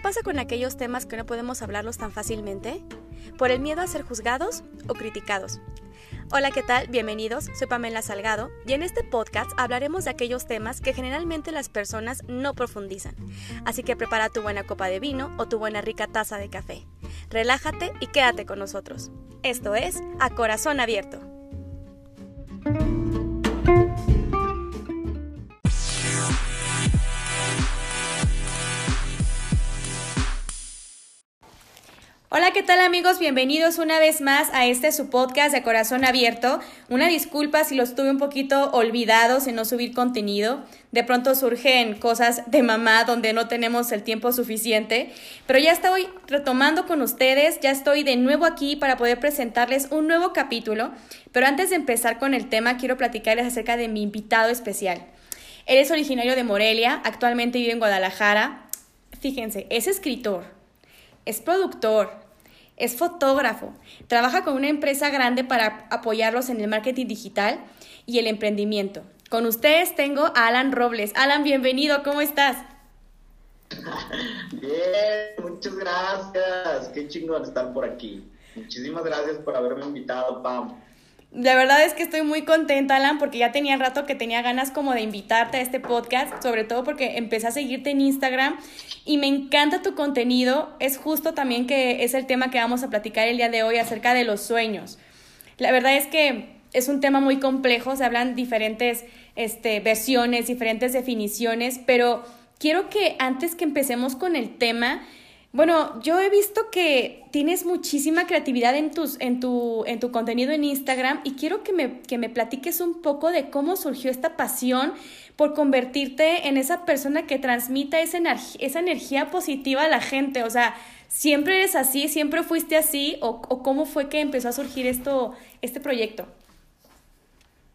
¿Qué pasa con aquellos temas que no podemos hablarlos tan fácilmente? ¿Por el miedo a ser juzgados o criticados? Hola, ¿qué tal? Bienvenidos, soy Pamela Salgado y en este podcast hablaremos de aquellos temas que generalmente las personas no profundizan. Así que prepara tu buena copa de vino o tu buena rica taza de café. Relájate y quédate con nosotros. Esto es A Corazón Abierto. Hola, ¿qué tal amigos? Bienvenidos una vez más a este su podcast de Corazón Abierto. Una disculpa si los tuve un poquito olvidados en no subir contenido. De pronto surgen cosas de mamá donde no tenemos el tiempo suficiente. Pero ya estoy retomando con ustedes, ya estoy de nuevo aquí para poder presentarles un nuevo capítulo. Pero antes de empezar con el tema, quiero platicarles acerca de mi invitado especial. Él es originario de Morelia, actualmente vive en Guadalajara. Fíjense, es escritor es productor, es fotógrafo, trabaja con una empresa grande para apoyarlos en el marketing digital y el emprendimiento. Con ustedes tengo a Alan Robles. Alan, bienvenido, ¿cómo estás? Bien, muchas gracias. Qué chingón estar por aquí. Muchísimas gracias por haberme invitado, Pam. La verdad es que estoy muy contenta, Alan, porque ya tenía rato que tenía ganas como de invitarte a este podcast, sobre todo porque empecé a seguirte en Instagram y me encanta tu contenido. Es justo también que es el tema que vamos a platicar el día de hoy acerca de los sueños. La verdad es que es un tema muy complejo, se hablan diferentes este, versiones, diferentes definiciones, pero quiero que antes que empecemos con el tema, bueno, yo he visto que tienes muchísima creatividad en, tus, en, tu, en tu contenido en Instagram y quiero que me, que me platiques un poco de cómo surgió esta pasión por convertirte en esa persona que transmita esa, esa energía positiva a la gente. O sea, ¿siempre eres así? ¿Siempre fuiste así? ¿O, o cómo fue que empezó a surgir esto, este proyecto?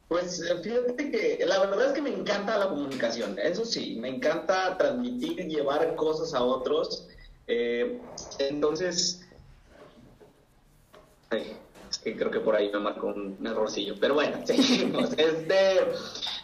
Pues fíjate que la verdad es que me encanta la comunicación, eso sí, me encanta transmitir, llevar cosas a otros eh, entonces, es que creo que por ahí me marcó un, errorcillo, pero bueno, seguimos. Este,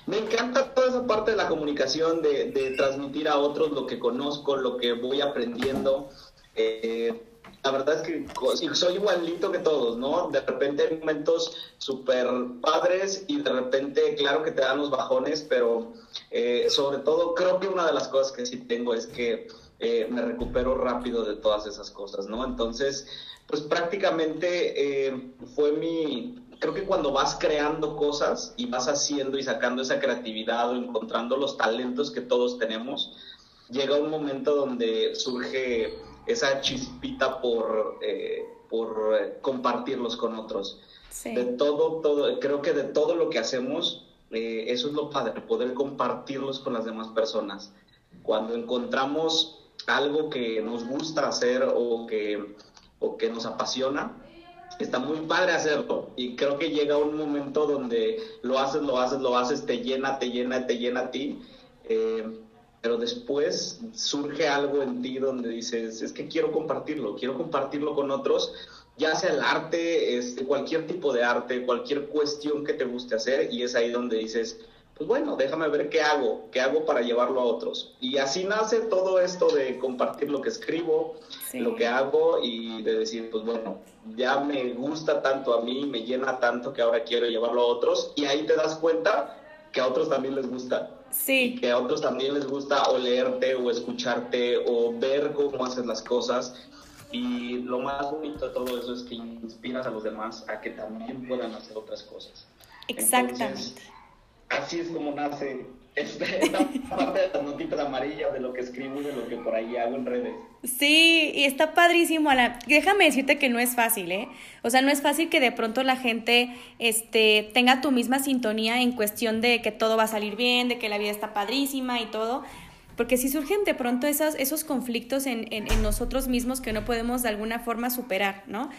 me encanta toda esa parte de la comunicación, de, transmitir a otros lo que conozco, lo que voy aprendiendo. Eh, la verdad es que soy igualito que todos, ¿no? De repente hay momentos súper padres y de repente, claro que te dan los bajones, pero eh, sobre todo creo que una de las cosas que sí tengo es que eh, me recupero rápido de todas esas cosas, ¿no? Entonces, pues prácticamente eh, fue mi, creo que cuando vas creando cosas y vas haciendo y sacando esa creatividad o encontrando los talentos que todos tenemos, llega un momento donde surge esa chispita por, eh, por compartirlos con otros. De todo, todo, creo que de todo lo que hacemos, eso es lo padre, poder compartirlos con las demás personas. Cuando encontramos algo que nos gusta hacer o que, o que nos apasiona, está muy padre hacerlo. Y creo que llega un momento donde lo haces, lo haces, lo haces, te llena, te llena, te llena a ti. Eh, pero después surge algo en ti donde dices, es que quiero compartirlo, quiero compartirlo con otros, ya sea el arte, este, cualquier tipo de arte, cualquier cuestión que te guste hacer, y es ahí donde dices, pues bueno, déjame ver qué hago, qué hago para llevarlo a otros. Y así nace todo esto de compartir lo que escribo, lo que hago y de decir, pues bueno, ya me gusta tanto a mí, me llena tanto que ahora quiero llevarlo a otros. Y ahí te das cuenta que a otros también les gusta. Sí. Que a otros también les gusta o leerte o escucharte o ver cómo haces las cosas. Y lo más bonito de todo eso es que inspiras a los demás a que también puedan hacer otras cosas. Exactamente así es como nace esta, parte de las notitas amarillas de lo que escribo y de lo que por ahí hago en redes. Sí, y está padrísimo, Alan. Déjame decirte que no es fácil, ¿eh? O sea, no es fácil que de pronto la gente este, tenga tu misma sintonía en cuestión de que todo va a salir bien, de que la vida está padrísima y todo. Porque si surgen de pronto esos, esos conflictos en, en, en nosotros mismos que no podemos de alguna forma superar, ¿no?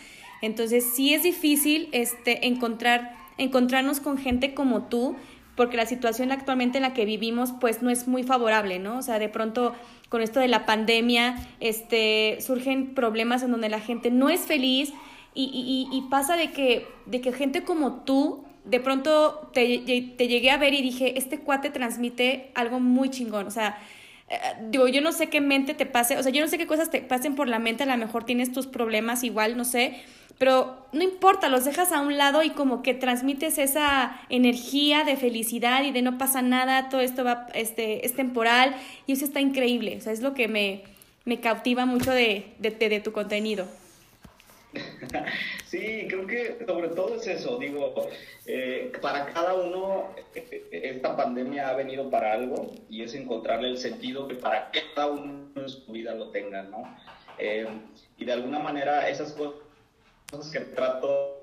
Entonces sí es difícil este, encontrar, encontrarnos con gente como tú porque la situación actualmente en la que vivimos pues no es muy favorable, ¿no? O sea, de pronto con esto de la pandemia este, surgen problemas en donde la gente no es feliz y, y, y pasa de que, de que gente como tú de pronto te, te, llegué a ver y dije, este cuate transmite algo muy chingón, o sea, eh, digo, yo no sé qué mente te pase, o sea, yo no sé qué cosas te pasen por la mente, a lo mejor tienes tus problemas igual, no sé, pero no importa, los dejas a un lado y como que transmites esa energía de felicidad y de no pasa nada, todo esto va, este, es temporal y eso está increíble, o sea, es lo que me, me cautiva mucho de, de, de tu contenido. Sí, creo que sobre todo es eso, digo, eh, para cada uno esta pandemia ha venido para algo y es encontrarle el sentido que para cada uno en su vida lo tenga, ¿no? Eh, y de alguna manera esas cosas que trato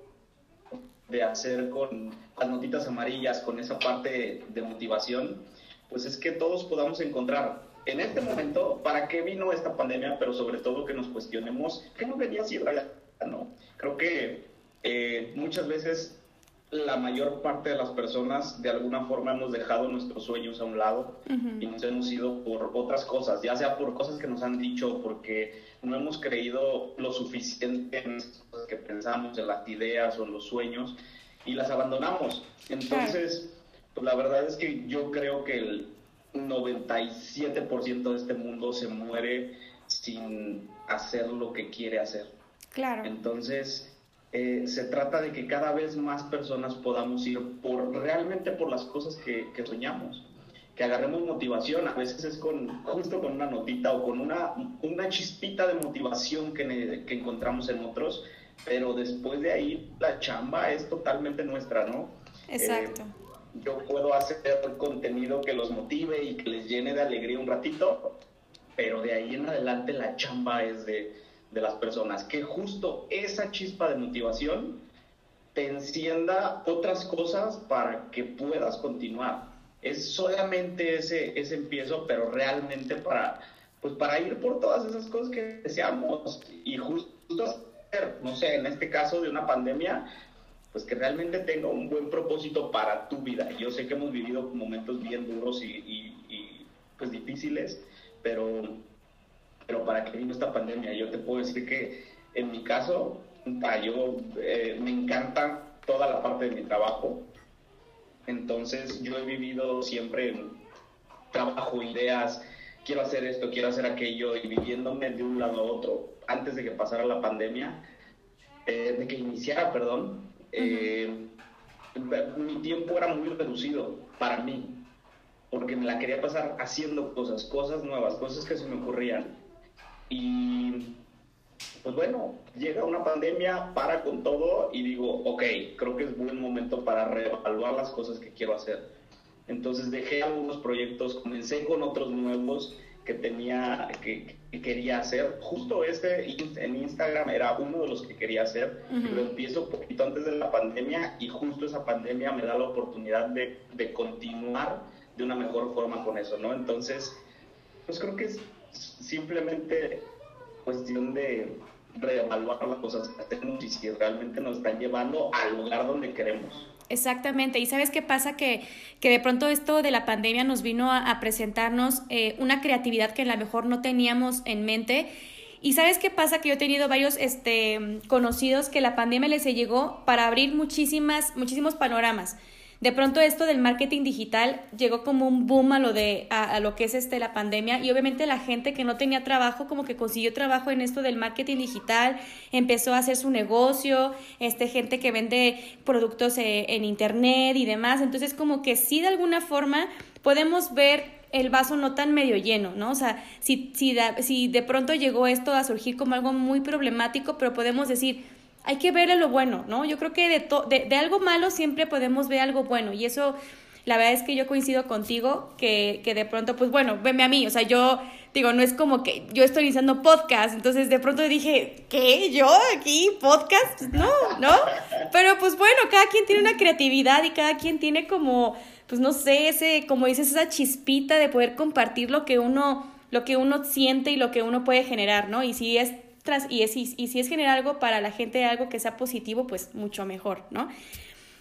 de hacer con las notitas amarillas, con esa parte de motivación, pues es que todos podamos encontrar en este momento para qué vino esta pandemia, pero sobre todo que nos cuestionemos qué no venía siendo ¿no? Creo que eh, muchas veces la mayor parte de las personas de alguna forma hemos dejado nuestros sueños a un lado y nos hemos ido por otras cosas, ya sea por cosas que nos han dicho, porque no hemos creído lo suficiente en las cosas que pensamos, en las ideas o en los sueños y las abandonamos. Entonces, pues la verdad es que yo creo que el 97% de este mundo se muere sin hacer lo que quiere hacer. Claro. Entonces, eh, se trata de que cada vez más personas podamos ir por realmente por las cosas que, soñamos, que agarremos motivación, a veces es con justo con una notita o con una, una chispita de motivación que, que encontramos en otros, pero después de ahí la chamba es totalmente nuestra, ¿no? Exacto. Eh, yo puedo hacer contenido que los motive y que les llene de alegría un ratito, pero de ahí en adelante la chamba es de de las personas, que justo esa chispa de motivación te encienda otras cosas para que puedas continuar. Es solamente ese, ese empiezo, pero realmente para, pues para ir por todas esas cosas que deseamos y justo no sé, en este caso de una pandemia, pues que realmente tenga un buen propósito para tu vida. Yo sé que hemos vivido momentos bien duros y, y pues difíciles, pero pero para que vino esta pandemia. Yo te puedo decir que en mi caso, yo eh, me encanta toda la parte de mi trabajo. Entonces yo he vivido siempre en trabajo, ideas, quiero hacer esto, quiero hacer aquello y viviéndome de un lado a otro antes de que pasara la pandemia, eh, de que iniciara, perdón, eh, mi tiempo era muy reducido para mí, porque me la quería pasar haciendo cosas, cosas nuevas, cosas que se me ocurrían. Y pues bueno, llega una pandemia, para con todo y digo, ok, creo que es buen momento para reevaluar las cosas que quiero hacer. Entonces dejé algunos proyectos, comencé con otros nuevos que tenía, que, quería hacer. Justo este en Instagram era uno de los que quería hacer. Lo empiezo un poquito antes de la pandemia y justo esa pandemia me da la oportunidad de, de continuar de una mejor forma con eso, ¿no? Entonces, pues creo que es simplemente cuestión de reevaluar las cosas que hacemos y si realmente nos están llevando al lugar donde queremos. Exactamente, y sabes qué pasa que, que de pronto esto de la pandemia nos vino a, presentarnos eh, una creatividad que a lo mejor no teníamos en mente. Y sabes qué pasa que yo he tenido varios este, conocidos que la pandemia les llegó para abrir muchísimas, muchísimos panoramas de pronto esto del marketing digital llegó como un boom a lo de a, lo que es este la pandemia y obviamente la gente que no tenía trabajo como que consiguió trabajo en esto del marketing digital, empezó a hacer su negocio, este gente que vende productos eh, en internet y demás, entonces como que sí de alguna forma podemos ver el vaso no tan medio lleno, ¿no? O sea, si, si, si de pronto llegó esto a surgir como algo muy problemático, pero podemos decir, hay que ver lo bueno, ¿no? Yo creo que de, de, algo malo siempre podemos ver algo bueno y eso, la verdad es que yo coincido contigo, que, que de pronto, pues bueno, veme a mí, o sea, yo digo, no es como que yo estoy iniciando podcast, entonces de pronto dije, ¿qué? ¿Yo aquí? ¿Podcast? No, ¿no? Pero pues bueno, cada quien tiene una creatividad y cada quien tiene como, pues no sé, ese, como dices, esa chispita de poder compartir lo que uno, lo que uno siente y lo que uno puede generar, ¿no? Y si es y, y si es generar algo para la gente, algo que sea positivo, pues mucho mejor, ¿no?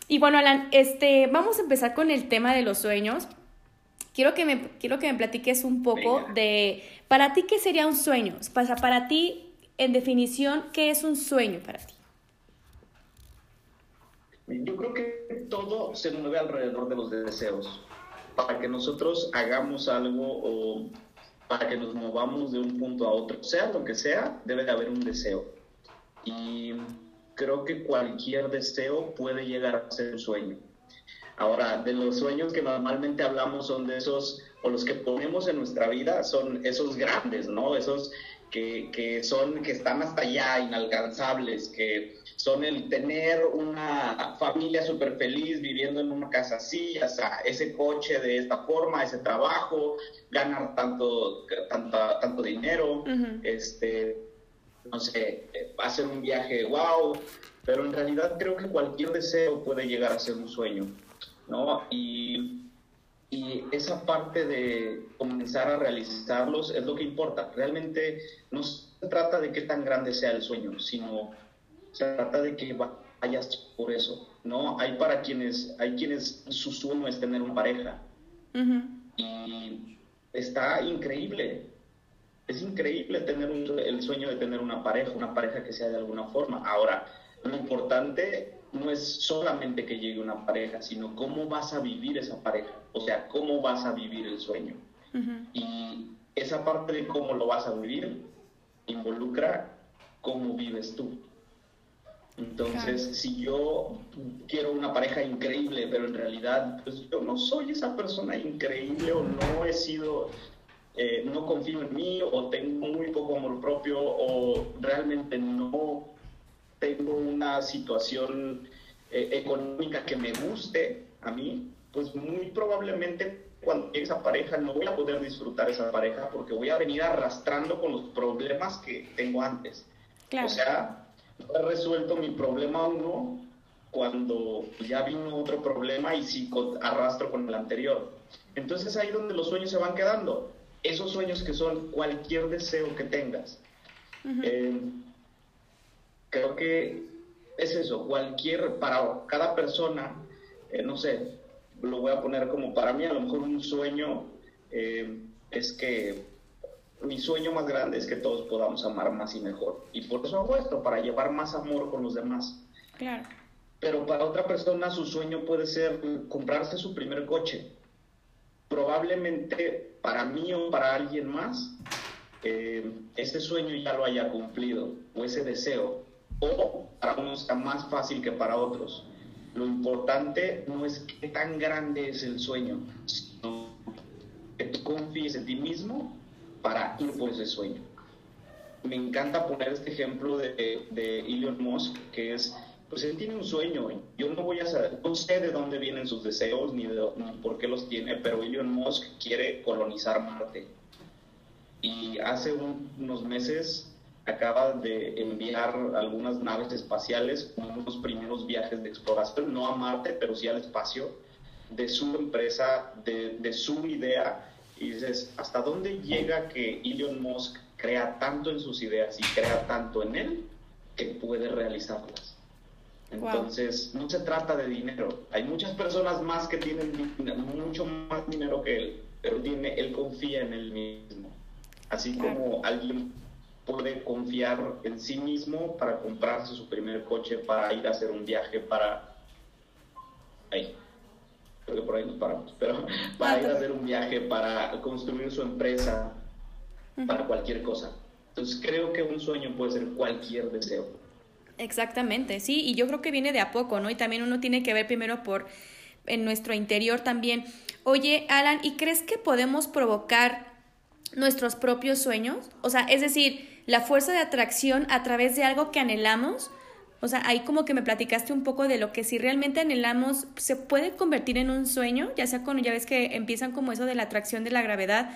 Y bueno, Alan, este, vamos a empezar con el tema de los sueños. Quiero que me, quiero que me platiques un poco de, para ti, ¿qué sería un sueño? Para, para ti, en definición, ¿qué es un sueño para ti? Yo creo que todo se mueve alrededor de los deseos. Para que nosotros hagamos algo o para que nos movamos de un punto a otro, sea lo que sea, debe de haber un deseo. Y creo que cualquier deseo puede llegar a ser un sueño. Ahora, de los sueños que normalmente hablamos son de esos, o los que ponemos en nuestra vida, son esos grandes, ¿no? Esos que, que son, que están hasta allá, inalcanzables, que son el tener una familia súper feliz viviendo en una casa así, o sea, ese coche de esta forma, ese trabajo, ganar tanto, tanta, tanto dinero, este, no sé, hacer un viaje, wow, pero en realidad creo que cualquier deseo puede llegar a ser un sueño, ¿no? Y, y esa parte de comenzar a realizarlos es lo que importa. Realmente no se trata de qué tan grande sea el sueño, sino se trata de que vayas por eso, ¿no? Hay para quienes, hay quienes su sueño es tener una pareja. Y está increíble, es increíble tener el sueño de tener una pareja, una pareja que sea de alguna forma. Ahora, lo importante no es solamente que llegue una pareja, sino cómo vas a vivir esa pareja, o sea, cómo vas a vivir el sueño. Y esa parte de cómo lo vas a vivir involucra cómo vives tú. Entonces, si yo quiero una pareja increíble, pero en realidad pues, yo no soy esa persona increíble o no he sido eh, no confío en mí o tengo muy poco amor propio o realmente no tengo una situación eh, económica que me guste a mí, pues muy probablemente cuando llegue esa pareja no voy a poder disfrutar esa pareja porque voy a venir arrastrando con los problemas que tengo antes. O sea, no he resuelto mi problema uno cuando ya vino otro problema y sí arrastro con el anterior. Entonces ahí donde los sueños se van quedando esos sueños que son cualquier deseo que tengas. Eh, creo que es eso, cualquier, para cada persona, eh, no sé, lo voy a poner como para mí, a lo mejor un sueño eh, es que mi sueño más grande es que todos podamos amar más y mejor. Y por eso hago esto, para llevar más amor con los demás. Claro. Pero para otra persona su sueño puede ser comprarse su primer coche probablemente para mí o para alguien más, eh, ese sueño ya lo haya cumplido, o ese deseo, o para unos está más fácil que para otros. Lo importante no es qué tan grande es el sueño, sino que tú confíes en ti mismo para ir por ese sueño. Me encanta poner este ejemplo de, de Elon Musk, que es pues él tiene un sueño. Yo no voy a saber, no sé de dónde vienen sus deseos ni, de, por qué los tiene, pero Elon Musk quiere colonizar Marte. Y hace unos meses acaba de enviar algunas naves espaciales con unos primeros viajes de exploración, no a Marte, pero sí al espacio, de su empresa, de, de su idea. Y dices, ¿hasta dónde llega que Elon Musk crea tanto en sus ideas y crea tanto en él que puede realizarlas? Entonces, no se trata de dinero. Hay muchas personas más que tienen mucho más dinero que él, pero tiene, él confía en él mismo. Así como alguien puede confiar en sí mismo para comprarse su primer coche, para ir a hacer un viaje, para... Ahí. Creo que por ahí nos paramos. Pero para ir a hacer un viaje, para construir su empresa, para cualquier cosa. Entonces creo que un sueño puede ser cualquier deseo. Exactamente, sí, y yo creo que viene de a poco, ¿no? Y también uno tiene que ver primero por en nuestro interior también. Oye, Alan, ¿y crees que podemos provocar nuestros propios sueños? O sea, es decir, la fuerza de atracción a través de algo que anhelamos. O sea, ahí como que me platicaste un poco de lo que si realmente anhelamos se puede convertir en un sueño, ya sea cuando ya ves que empiezan como eso de la atracción de la gravedad,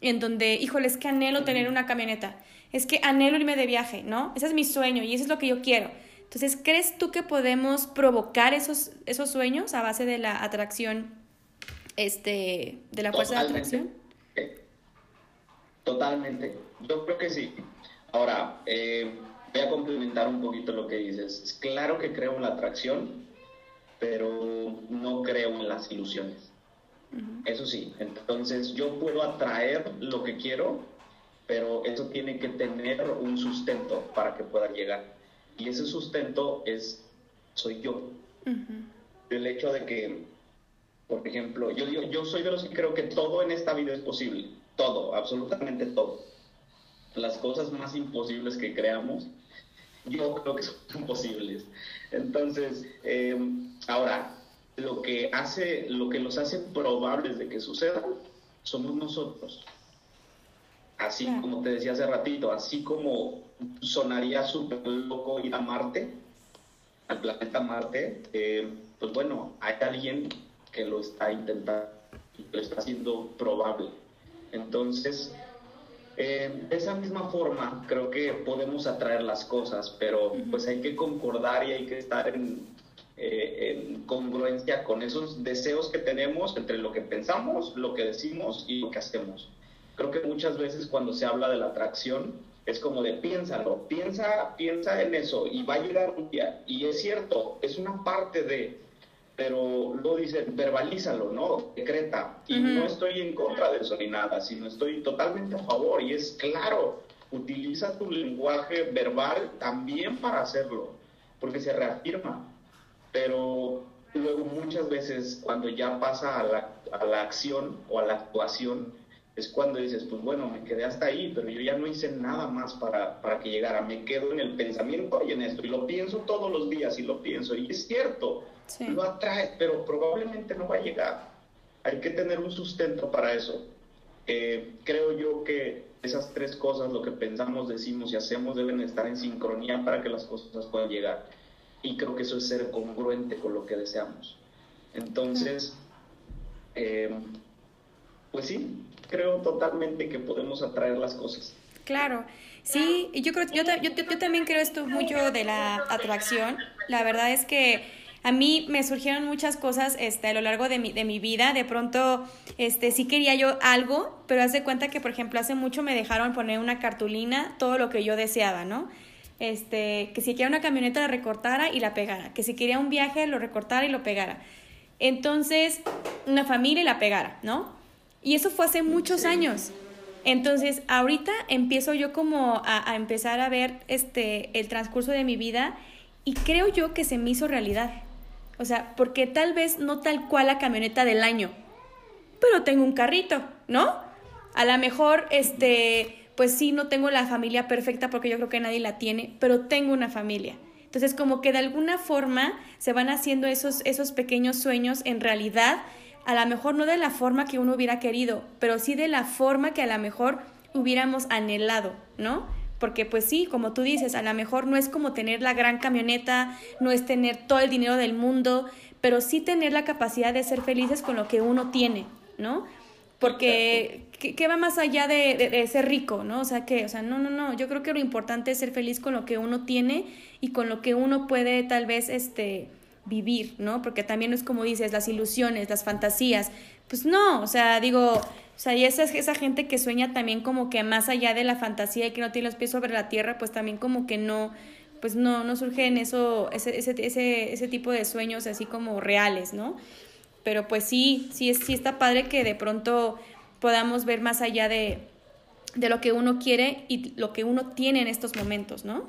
en donde, híjole, es que anhelo tener una camioneta es que anhelo irme de viaje, ¿no? Ese es mi sueño y eso es lo que yo quiero. Entonces, ¿crees tú que podemos provocar esos, esos sueños a base de la atracción, este, de la fuerza de atracción? Totalmente. Yo creo que sí. Ahora, eh, voy a complementar un poquito lo que dices. Claro que creo en la atracción, pero no creo en las ilusiones. Eso sí, entonces yo puedo atraer lo que quiero, pero eso tiene que tener un sustento para que pueda llegar. Y ese sustento es, soy yo. El hecho de que, por ejemplo, yo, yo, yo soy de los que creo que todo en esta vida es posible. Todo, absolutamente todo. Las cosas más imposibles que creamos, yo creo que son posibles. Entonces, em, ahora, lo que hace, lo que los hace probables de que suceda, somos nosotros. Así como te decía hace ratito, así como sonaría súper loco ir a Marte, al planeta Marte, eh, pues bueno, hay alguien que lo está intentando, lo está haciendo probable. Entonces, eh, de esa misma forma, creo que podemos atraer las cosas, pero pues hay que concordar y hay que estar en, eh, en congruencia con esos deseos que tenemos entre lo que pensamos, lo que decimos y lo que hacemos. Creo que muchas veces cuando se habla de la atracción, es como de piénsalo, piensa, piensa en eso y va a llegar un día. Y es cierto, es una parte de, pero lo dicen, verbalízalo, ¿no? Decreta. Y no estoy en contra de eso ni nada, sino estoy totalmente a favor. Y es claro, utiliza tu lenguaje verbal también para hacerlo, porque se reafirma. Pero luego muchas veces cuando ya pasa a la, a la acción o a la actuación, es cuando dices, pues bueno, me quedé hasta ahí, pero yo ya no hice nada más para, para que llegara, me quedo en el pensamiento y en esto, y lo pienso todos los días y lo pienso, y es cierto, lo atrae, pero probablemente no va a llegar. Hay que tener un sustento para eso. Eh, creo yo que esas tres cosas, lo que pensamos, decimos y hacemos, deben estar en sincronía para que las cosas puedan llegar. Y creo que eso es ser congruente con lo que deseamos. Entonces, eh, pues sí, creo totalmente que podemos atraer las cosas. Claro, sí, yo creo, yo, yo, yo también creo esto mucho de la atracción. La verdad es que a mí me surgieron muchas cosas este, a lo largo de mi, de mi vida. De pronto, este, sí quería yo algo, pero haz de cuenta que, por ejemplo, hace mucho me dejaron poner una cartulina, todo lo que yo deseaba, ¿no? Este, que si quería una camioneta la recortara y la pegara, que si quería un viaje lo recortara y lo pegara. Entonces, una familia y la pegara, ¿no? Y eso fue hace muchos años. Entonces, ahorita empiezo yo como a, empezar a ver este, el transcurso de mi vida y creo yo que se me hizo realidad. O sea, porque tal vez no tal cual la camioneta del año, pero tengo un carrito, ¿no? A lo mejor, este, pues sí, no tengo la familia perfecta porque yo creo que nadie la tiene, pero tengo una familia. Entonces, como que de alguna forma se van haciendo esos, esos pequeños sueños en realidad a lo mejor no de la forma que uno hubiera querido, pero sí de la forma que a lo mejor hubiéramos anhelado, ¿no? Porque pues sí, como tú dices, a lo mejor no es como tener la gran camioneta, no es tener todo el dinero del mundo, pero sí tener la capacidad de ser felices con lo que uno tiene, ¿no? Porque ¿qué, va más allá de, de, ser rico, ¿no? O sea, que, o sea, no, no, no, yo creo que lo importante es ser feliz con lo que uno tiene y con lo que uno puede tal vez, este, vivir, ¿no? Porque también es como dices, las ilusiones, las fantasías. Pues no, o sea, digo, o sea, y esa, esa gente que sueña también como que más allá de la fantasía y que no tiene los pies sobre la tierra, pues también como que no, pues no, no surge en eso, ese, ese, ese, ese tipo de sueños así como reales, ¿no? Pero pues sí, sí, sí está padre que de pronto podamos ver más allá de, de lo que uno quiere y lo que uno tiene en estos momentos, ¿no?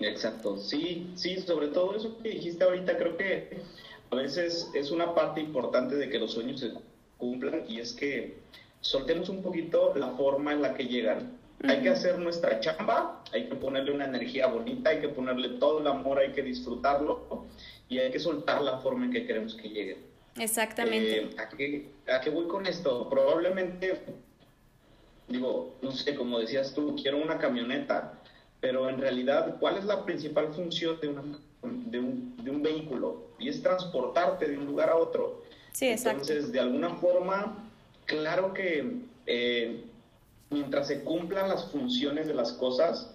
Exacto, sí, sí, sobre todo eso que dijiste ahorita, creo que a veces es una parte importante de que los sueños se cumplan y es que soltemos un poquito la forma en la que llegan. Hay que hacer nuestra chamba, hay que ponerle una energía bonita, hay que ponerle todo el amor, hay que disfrutarlo y hay que soltar la forma en que queremos que lleguen. Exactamente. Eh, ¿a, qué, ¿A qué voy con esto? Probablemente, digo, no sé, como decías tú, quiero una camioneta pero en realidad, ¿cuál es la principal función de, de, un, de un vehículo? Y es transportarte de un lugar a otro. Sí, exacto. Entonces, de alguna forma, claro que eh, mientras se cumplan las funciones de las cosas,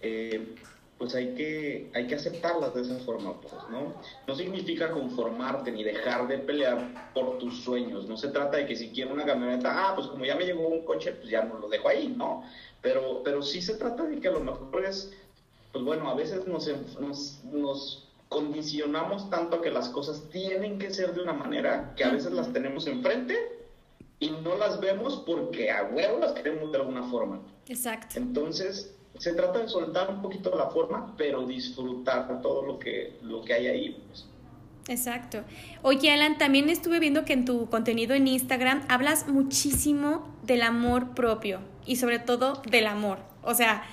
eh, pues hay que, hay que aceptarlas de esa forma, pues, ¿no? No significa conformarte ni dejar de pelear por tus sueños. No se trata de que si quiero una camioneta, ah, pues como ya me llegó un coche, pues ya no lo dejo ahí, ¿no? Pero, pero sí se trata de que a lo mejor es, pues bueno, a veces nos, nos, nos condicionamos tanto a que las cosas tienen que ser de una manera que a veces las tenemos enfrente y no las vemos porque a huevo las queremos de alguna forma. Exacto. Entonces, se trata de soltar un poquito la forma, pero disfrutar todo lo que, lo que hay ahí. Pues. Exacto. Oye, Alan, también estuve viendo que en tu contenido en Instagram hablas muchísimo del amor propio y sobre todo del amor. O sea,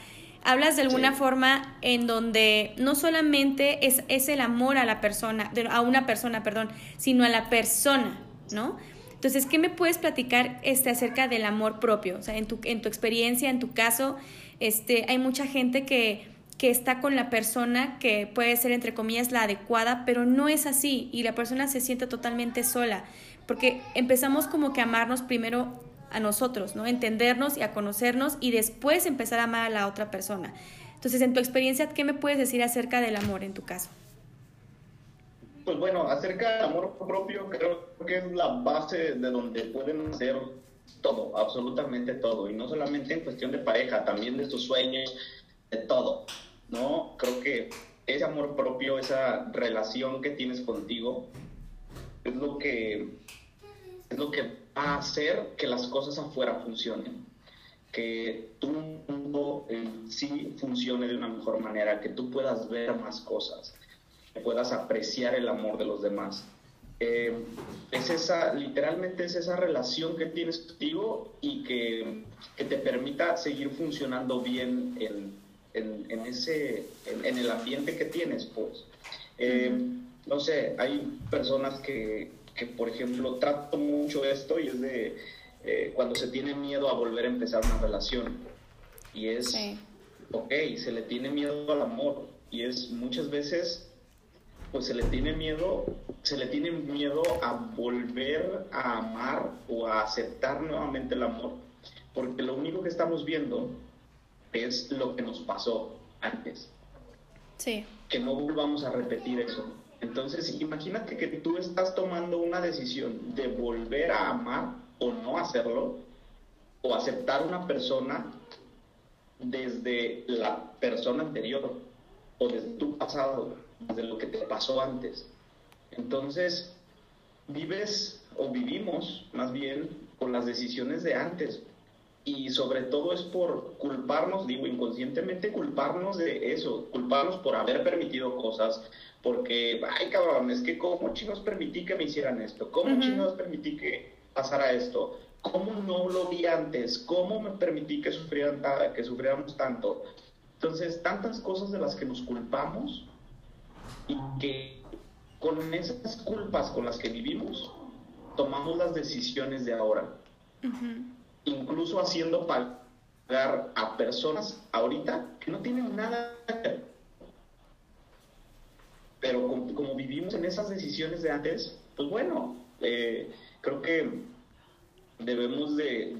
hablas de alguna forma en donde no solamente es, es el amor a la persona, a una persona, perdón, sino a la persona, ¿no? Entonces, ¿qué me puedes platicar este, acerca del amor propio? O sea, en tu, en tu experiencia, en tu caso, este, hay mucha gente que, que está con la persona que puede ser, entre comillas, la adecuada, pero no es así y la persona se siente totalmente sola, porque empezamos como que a amarnos primero a nosotros, ¿no? Entendernos y a conocernos y después empezar a amar a la otra persona. Entonces, en tu experiencia, ¿qué me puedes decir acerca del amor en tu caso? Pues bueno, acerca del amor propio, creo que es la base de donde pueden hacer todo, absolutamente todo, y no solamente en cuestión de pareja, también de tus sueños, de todo, ¿no? Creo que ese amor propio, esa relación que tienes contigo, es lo que es lo que a hacer que las cosas afuera funcionen, que tu mundo en sí funcione de una mejor manera, que tú puedas ver más cosas, que puedas apreciar el amor de los demás. Eh, es esa, literalmente es esa relación que tienes contigo y que, que te permita seguir funcionando bien en, en, en ese, en, el ambiente que tienes, pues. Eh, no sé, hay personas que, que, por ejemplo, trato mucho esto y es de eh, cuando se tiene miedo a volver a empezar una relación. Y es, ok, se le tiene miedo al amor. Y es muchas veces, pues se le tiene miedo, se le tiene miedo a volver a amar o a aceptar nuevamente el amor. Porque lo único que estamos viendo es lo que nos pasó antes. Sí. Que no volvamos a repetir eso. Entonces, imagínate que tú estás tomando una decisión de volver a amar o no hacerlo, o aceptar una persona desde la persona anterior, o desde tu pasado, desde lo que te pasó antes. Entonces, vives o vivimos más bien con las decisiones de antes. Y sobre todo es por culparnos, digo inconscientemente, culparnos de eso, culparnos por haber permitido cosas, porque, ay cabrón, es que cómo chinos permití que me hicieran esto, cómo chinos permití que pasara esto, cómo no lo vi antes, cómo me permití que, sufrieran que sufriéramos tanto. Entonces, tantas cosas de las que nos culpamos y que con esas culpas con las que vivimos, tomamos las decisiones de ahora. Incluso haciendo pagar a personas ahorita que no tienen nada pero como, vivimos en esas decisiones de antes, pues bueno, eh, creo que debemos de,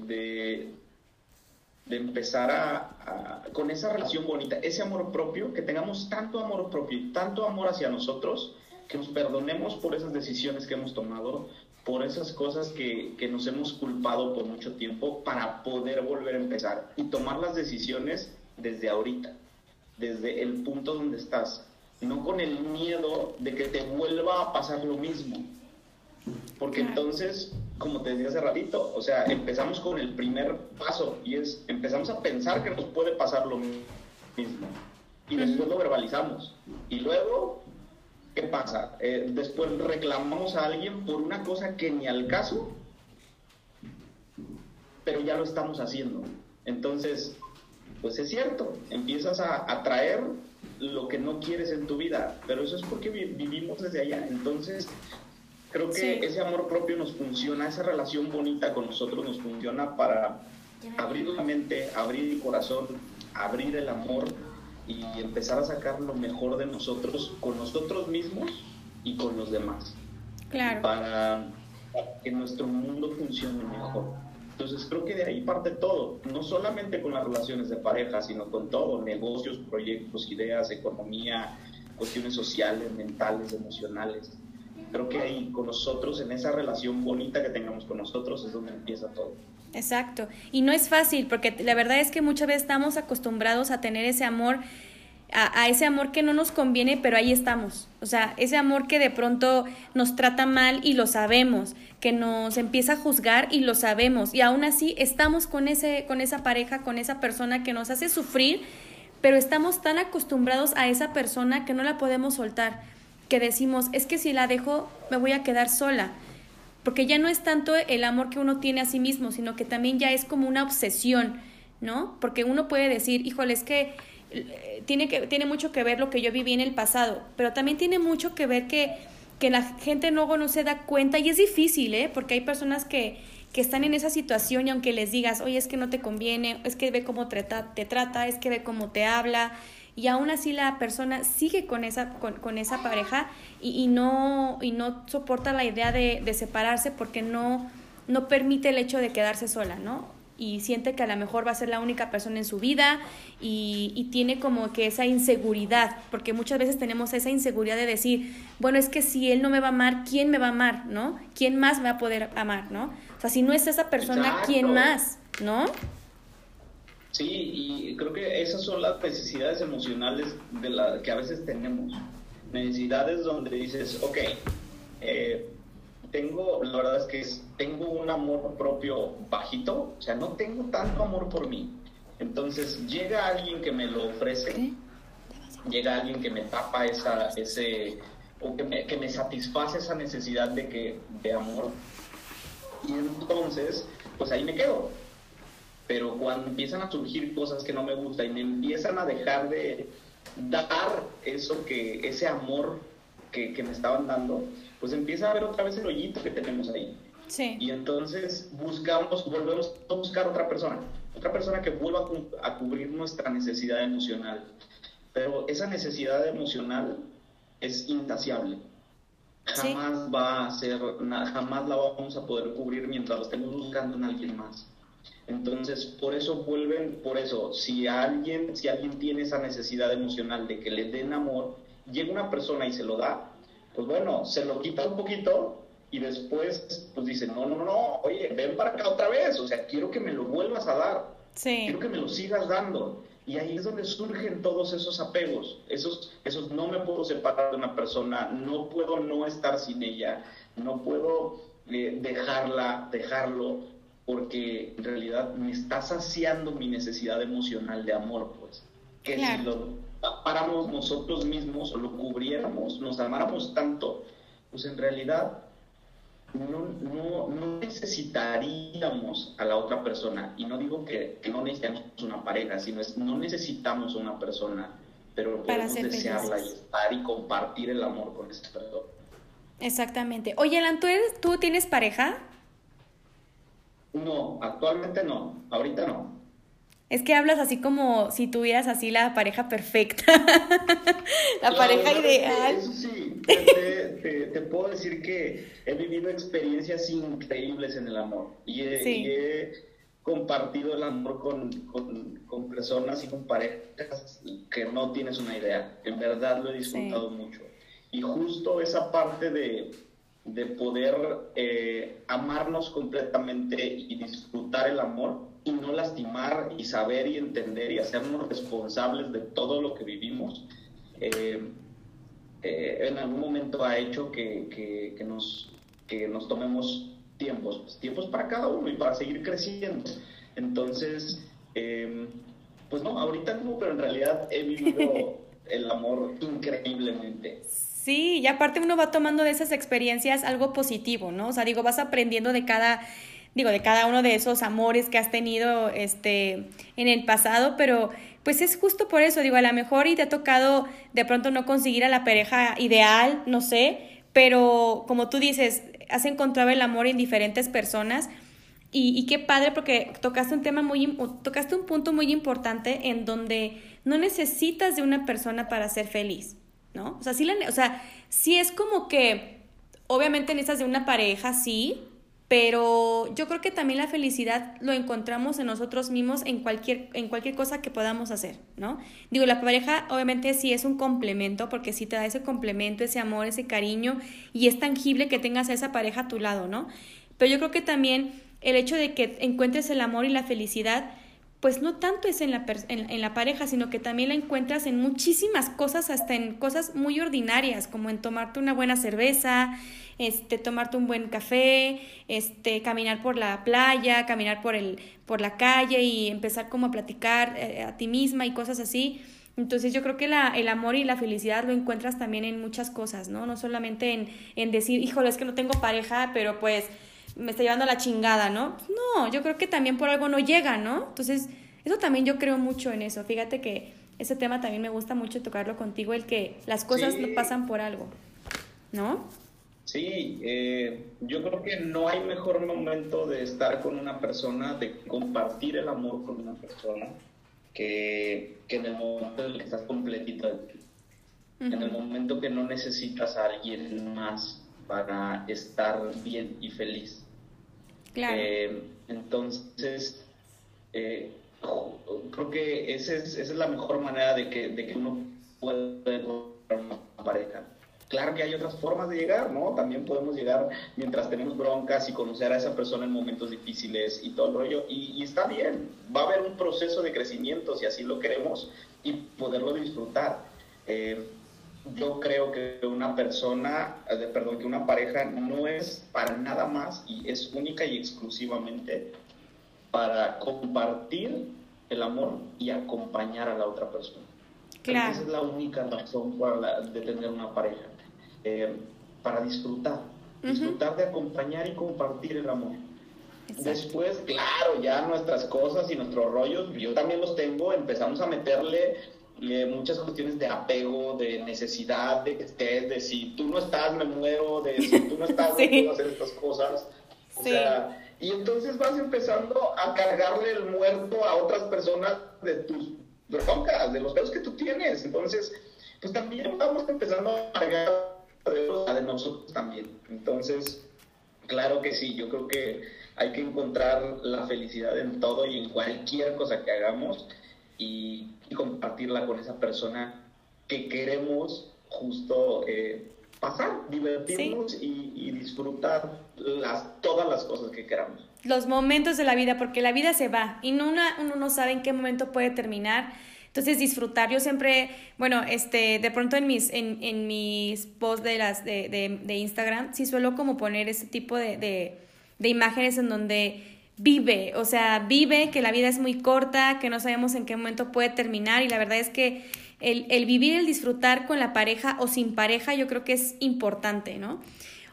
de, empezar a, con esa relación bonita, ese amor propio, que tengamos tanto amor propio y tanto amor hacia nosotros, que nos perdonemos por esas decisiones que hemos tomado, por esas cosas que, que nos hemos culpado por mucho tiempo, para poder volver a empezar y tomar las decisiones desde ahorita, desde el punto donde estás no con el miedo de que te vuelva a pasar lo mismo. Porque entonces, como te decía hace ratito, o sea, empezamos con el primer paso y es, empezamos a pensar que nos puede pasar lo mismo. Y después lo verbalizamos. Y luego, ¿qué pasa? Eh, después reclamamos a alguien por una cosa que ni al caso, pero ya lo estamos haciendo. Entonces, pues es cierto, empiezas a atraer lo que no quieres en tu vida, pero eso es porque vivimos desde allá. Entonces, creo que ese amor propio nos funciona, esa relación bonita con nosotros nos funciona para abrir la mente, abrir el corazón, abrir el amor y empezar a sacar lo mejor de nosotros con nosotros mismos y con los demás. Claro. para que nuestro mundo funcione mejor. Entonces creo que de ahí parte todo, no solamente con las relaciones de pareja, sino con todo, negocios, proyectos, ideas, economía, cuestiones sociales, mentales, emocionales. Creo que ahí con nosotros, en esa relación bonita que tengamos con nosotros, es donde empieza todo. Exacto. Y no es fácil, porque la verdad es que muchas veces estamos acostumbrados a tener ese amor a, ese amor que no nos conviene, pero ahí estamos. O sea, ese amor que de pronto nos trata mal y lo sabemos, que nos empieza a juzgar y lo sabemos. Y aún así estamos con, ese, con esa pareja, con esa persona que nos hace sufrir, pero estamos tan acostumbrados a esa persona que no la podemos soltar. Que decimos, es que si la dejo me voy a quedar sola. Porque ya no es tanto el amor que uno tiene a sí mismo, sino que también ya es como una obsesión, ¿no? Porque uno puede decir, híjole, es que eh, tiene, que, tiene mucho que ver lo que yo viví en el pasado, pero también tiene mucho que ver que, que la gente luego no se da cuenta y es difícil, ¿eh? Porque hay personas que, que están en esa situación y aunque les digas, oye, es que no te conviene, es que ve cómo te, te trata, es que ve cómo te habla, y aún así la persona sigue con esa, con, esa pareja y, y, no, y no soporta la idea de, de, separarse porque no, no permite el hecho de quedarse sola, ¿no? Y siente que a lo mejor va a ser la única persona en su vida y, y tiene como que esa inseguridad, porque muchas veces tenemos esa inseguridad de decir, bueno, es que si él no me va a amar, ¿quién me va a amar, no? ¿Quién más me va a poder amar, no? O sea, si no es esa persona, ¿quién más, no? Sí, y creo que esas son las necesidades emocionales de la que a veces tenemos. Necesidades donde dices, ok, eh, tengo, la verdad es que tengo un amor propio bajito, o sea, no tengo tanto amor por mí. Entonces llega alguien que me lo ofrece, llega alguien que me tapa esa, ese, o que me, que me satisface esa necesidad de, que, de amor. Y entonces, pues ahí me quedo pero cuando empiezan a surgir cosas que no me gustan y me empiezan a dejar de dar eso que, ese amor que, que me estaban dando, pues empieza a ver otra vez el hoyito que tenemos ahí. Sí. Y entonces buscamos, volvemos a buscar otra persona, otra persona que vuelva a, cubrir nuestra necesidad emocional. Pero esa necesidad emocional es insaciable. Jamás va a ser, jamás la vamos a poder cubrir mientras lo estemos buscando en alguien más. Entonces, por eso vuelven, por eso, si alguien, si alguien tiene esa necesidad emocional de que le den amor, llega una persona y se lo da, pues bueno, se lo quita un poquito y después pues dice, no, no, no, oye, ven para acá otra vez, o sea, quiero que me lo vuelvas a dar, sí. quiero que me lo sigas dando. Y ahí es donde surgen todos esos apegos, esos, esos no me puedo separar de una persona, no puedo no estar sin ella, no puedo eh, dejarla, dejarlo, porque en realidad me está saciando mi necesidad emocional de amor, pues. Que si lo paramos nosotros mismos o lo cubriéramos, nos amáramos tanto, pues en realidad no, no, no, necesitaríamos a la otra persona. Y no digo que, que, no necesitamos una pareja, sino es no necesitamos una persona, pero podemos desearla y estar y compartir el amor con esa persona. Exactamente. Oye, Alan, ¿tú, eres, ¿tú tienes pareja? No, actualmente no, ahorita no. Es que hablas así como si tuvieras así la pareja perfecta, la pareja ideal. Eso sí, te, puedo decir que he vivido experiencias increíbles en el amor y he, compartido el amor con, con, personas y con parejas que no tienes una idea. En verdad lo he disfrutado mucho. Y justo esa parte de, de poder eh, amarnos completamente y disfrutar el amor y no lastimar y saber y entender y hacernos responsables de todo lo que vivimos, eh, eh, en algún momento ha hecho que, que, nos, que nos tomemos tiempos, pues, tiempos para cada uno y para seguir creciendo. Entonces, pues no, ahorita no, pero en realidad he vivido el amor increíblemente. Sí, y aparte uno va tomando de esas experiencias algo positivo, ¿no? O sea, digo, vas aprendiendo de cada, digo, de cada uno de esos amores que has tenido este, en el pasado, pero pues es justo por eso, digo, a lo mejor y te ha tocado de pronto no conseguir a la pareja ideal, no sé, pero como tú dices, has encontrado el amor en diferentes personas. Y, y, qué padre porque tocaste un tema muy, tocaste un punto muy importante en donde no necesitas de una persona para ser feliz. ¿No? O sea, sí, la, o sea, sí es como que, obviamente necesitas de una pareja, sí, pero yo creo que también la felicidad lo encontramos en nosotros mismos en cualquier, en cualquier cosa que podamos hacer, ¿no? Digo, la pareja obviamente sí es un complemento, porque sí te da ese complemento, ese amor, ese cariño, y es tangible que tengas a esa pareja a tu lado, ¿no? Pero yo creo que también el hecho de que encuentres el amor y la felicidad pues no tanto es en la, en, la pareja, sino que también la encuentras en muchísimas cosas, hasta en cosas muy ordinarias, como en tomarte una buena cerveza, este, tomarte un buen café, este, caminar por la playa, caminar por, el, por la calle y empezar como a platicar eh, a ti misma y cosas así. Entonces yo creo que la, el amor y la felicidad lo encuentras también en muchas cosas, ¿no? No solamente en, en decir, híjole, es que no tengo pareja, pero pues me está llevando la chingada, ¿no? No, yo creo que también por algo no llega, ¿no? Entonces, eso también yo creo mucho en eso. Fíjate que ese tema también me gusta mucho tocarlo contigo, el que las cosas no pasan por algo, ¿no? Sí, eh, yo creo que no hay mejor momento de estar con una persona, de compartir el amor con una persona, que, que en el momento en el que estás completito de ti. En el momento que no necesitas a alguien más para estar bien y feliz. Claro. Eh, entonces, eh, creo que esa es, esa es la mejor manera de que, de que uno pueda encontrar una pareja. Claro que hay otras formas de llegar, ¿no? También podemos llegar mientras tenemos broncas y conocer a esa persona en momentos difíciles y todo el rollo. Y, está bien, va a haber un proceso de crecimiento si así lo queremos y poderlo disfrutar. Eh, yo creo que una persona, eh, perdón, que una pareja no es para nada más y es única y exclusivamente para compartir el amor y acompañar a la otra persona. Claro. Esa es la única razón para de tener una pareja, eh, para disfrutar, disfrutar de acompañar y compartir el amor. Después, claro, ya nuestras cosas y nuestros rollos, yo también los tengo, empezamos a meterle muchas cuestiones de apego, de necesidad de que estés, de si tú no estás, me muero, de si tú no estás, no puedo hacer estas cosas. O sea, y entonces vas empezando a cargarle el muerto a otras personas de tus broncas, de los pedos que tú tienes. Entonces, pues también vamos empezando a cargar de nosotros también. Entonces, claro que sí, yo creo que hay que encontrar la felicidad en todo y en cualquier cosa que hagamos y, compartirla con esa persona que queremos justo eh, pasar, divertirnos y, disfrutar las, todas las cosas que queramos. Los momentos de la vida, porque la vida se va y no uno no sabe en qué momento puede terminar. Entonces disfrutar, yo siempre, bueno, este, de pronto en mis, en, en mis posts de, las, de, de, de Instagram, sí suelo como poner ese tipo de, de, de imágenes en donde vive, o sea, vive que la vida es muy corta, que no sabemos en qué momento puede terminar y la verdad es que el, el vivir, el disfrutar con la pareja o sin pareja yo creo que es importante, ¿no?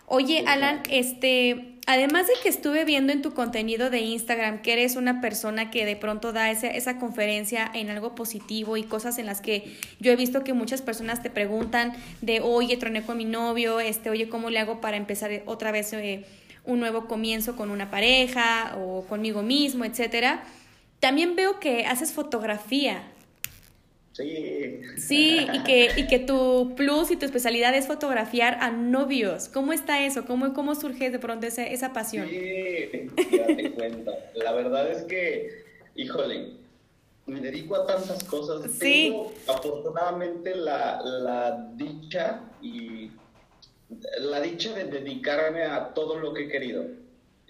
Oye, Alan, este, además de que estuve viendo en tu contenido de Instagram que eres una persona que de pronto da esa, esa conferencia en algo positivo y cosas en las que yo he visto que muchas personas te preguntan de, oye, troné con mi novio, este, oye, ¿cómo le hago para empezar otra vez? Eh, un nuevo comienzo con una pareja o conmigo mismo, etcétera. También veo que haces fotografía. Sí. Sí, y que, y que tu plus y tu especialidad es fotografiar a novios. ¿Cómo está eso? ¿Cómo, cómo surge de pronto esa, esa pasión? Sí, ya te cuenta. La verdad es que, híjole, me dedico a tantas cosas. Sí. Tengo afortunadamente la, la dicha y la dicha de dedicarme a todo lo que he querido.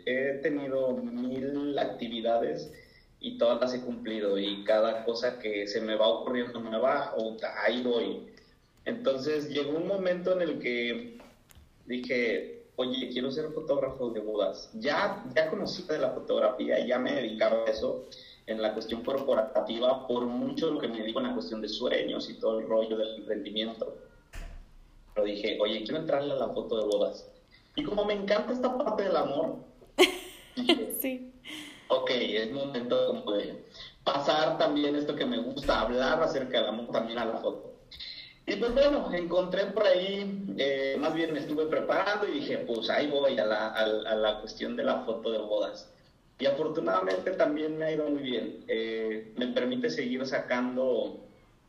He tenido mil actividades y todas las he cumplido y cada cosa que se me va ocurriendo nueva, o ahí voy. Entonces llegó un momento en el que dije, oye, quiero ser fotógrafo de bodas. Ya, ya conocía de la fotografía, ya me dedicaba a eso en la cuestión corporativa, por mucho lo que me dedico en la cuestión de sueños y todo el rollo del emprendimiento pero dije, oye, quiero entrarle a la foto de bodas. Y como me encanta esta parte del amor, dije, sí. ok, es momento como de pasar también esto que me gusta, hablar acerca del amor también a la foto. Y pues bueno, encontré por ahí, eh, más bien me estuve preparando y dije, pues ahí voy a la, a, la cuestión de la foto de bodas. Y afortunadamente también me ha ido muy bien. Eh, me permite seguir sacando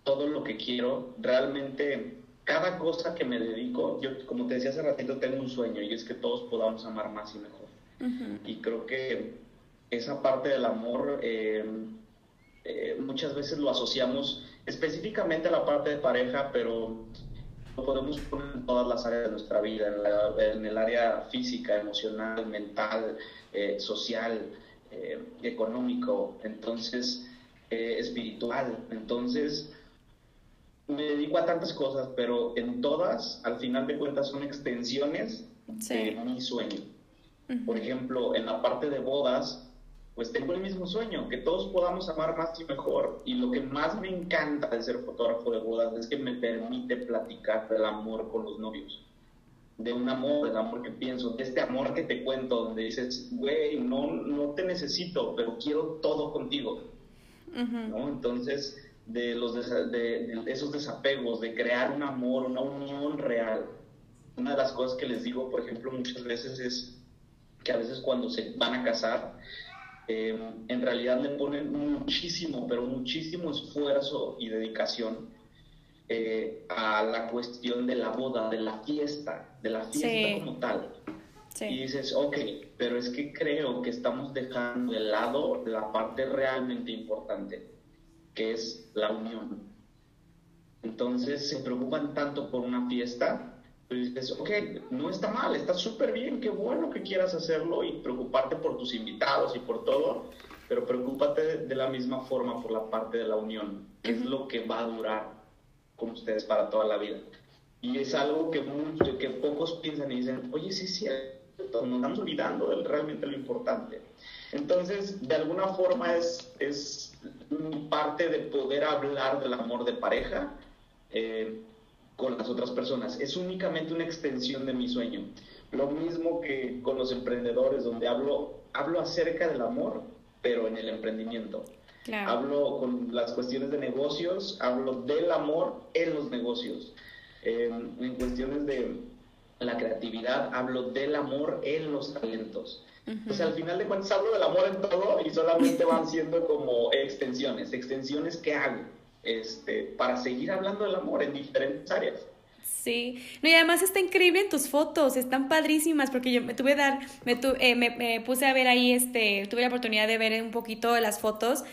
todo lo que quiero. Realmente cada cosa que me dedico, yo como te decía hace ratito, tengo un sueño y es que todos podamos amar más y mejor. Y creo que esa parte del amor eh, eh, muchas veces lo asociamos específicamente a la parte de pareja, pero lo podemos poner en todas las áreas de nuestra vida, en, el área física, emocional, mental, eh, social, económico, entonces espiritual. Entonces, me dedico a tantas cosas, pero en todas, al final de cuentas, son extensiones de mi sueño. Por ejemplo, en la parte de bodas, pues tengo el mismo sueño, que todos podamos amar más y mejor. Y lo que más me encanta de ser fotógrafo de bodas es que me permite platicar del amor con los novios. De un amor, del amor que pienso, de este amor que te cuento, donde dices, güey, no, no te necesito, pero quiero todo contigo. ¿no? Entonces, de, los de esos desapegos, de crear un amor, una unión real. Una de las cosas que les digo, por ejemplo, muchas veces es que a veces cuando se van a casar, eh, en realidad le ponen muchísimo, pero muchísimo esfuerzo y dedicación eh, a la cuestión de la boda, de la fiesta, de la fiesta como tal. Y dices, ok, pero es que creo que estamos dejando de lado la parte realmente importante, que es la unión. Entonces se preocupan tanto por una fiesta dices, ok, no está mal, está súper bien, qué bueno que quieras hacerlo y preocuparte por tus invitados y por todo, pero preocúpate de, la misma forma por la parte de la unión, que es lo que va a durar con ustedes para toda la vida. Y es algo que, que pocos piensan y dicen, oye, sí, sí, nos estamos olvidando de realmente lo importante. Entonces, de alguna forma es, es parte de poder hablar del amor de pareja. Eh, con las otras personas. Es únicamente una extensión de mi sueño. Lo mismo que con los emprendedores, donde hablo, hablo acerca del amor, pero en el emprendimiento. Hablo con las cuestiones de negocios, hablo del amor en los negocios. Em, en cuestiones de la creatividad, hablo del amor en los talentos. O sea, al final de cuentas hablo del amor en todo y solamente van siendo como extensiones, extensiones que hago este, para seguir hablando del amor en diferentes áreas. Sí, no, y además está increíble en tus fotos, están padrísimas, porque yo me tuve dar, me, eh, me, puse a ver ahí, este, tuve la oportunidad de ver un poquito las fotos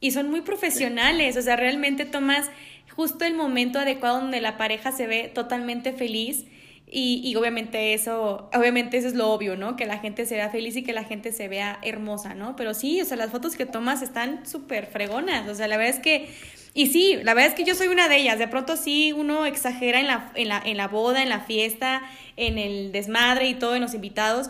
y son muy profesionales, o sea, realmente tomas justo el momento adecuado donde la pareja se ve totalmente feliz y, y, obviamente eso, obviamente eso es lo obvio, ¿no? Que la gente se vea feliz y que la gente se vea hermosa, ¿no? Pero sí, o sea, las fotos que tomas están súper fregonas, o sea, la verdad es que y sí, la verdad es que yo soy una de ellas. De pronto sí uno exagera en la, en la, en la boda, en la fiesta, en el desmadre y todo, en los invitados.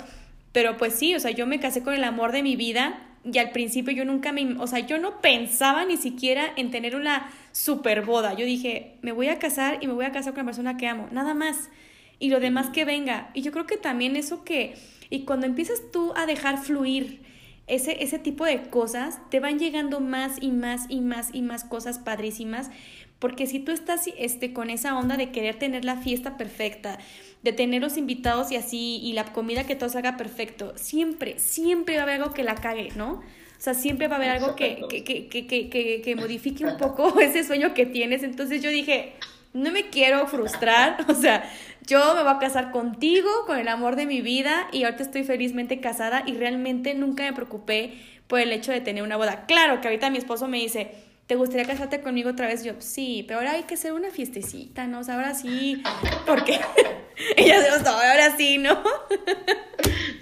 Pero pues sí, o sea, yo me casé con el amor de mi vida y al principio yo nunca me, o sea, yo no pensaba ni siquiera en tener una super boda. Yo dije, me voy a casar y me voy a casar con la persona que amo, nada más. Y lo demás que venga. Y yo creo que también eso que, y cuando empiezas tú a dejar fluir ese, ese tipo de cosas, te van llegando más y más y más y más cosas padrísimas. Porque si tú estás este, con esa onda de querer tener la fiesta perfecta, de tener los invitados y así, y la comida que todo salga perfecto, siempre, siempre va a haber algo que la cague, ¿no? O sea, siempre va a haber algo que, que, que, que, que modifique un poco ese sueño que tienes. Entonces yo dije, no me quiero frustrar, o sea, yo me voy a casar contigo, con el amor de mi vida, y ahorita estoy felizmente casada y realmente nunca me preocupé por el hecho de tener una boda. Claro que ahorita mi esposo me dice, ¿te gustaría casarte conmigo otra vez? Yo, sí, pero ahora hay que hacer una fiestecita, ¿no? O sea, ahora sí, porque ella se ahora sí, ¿no?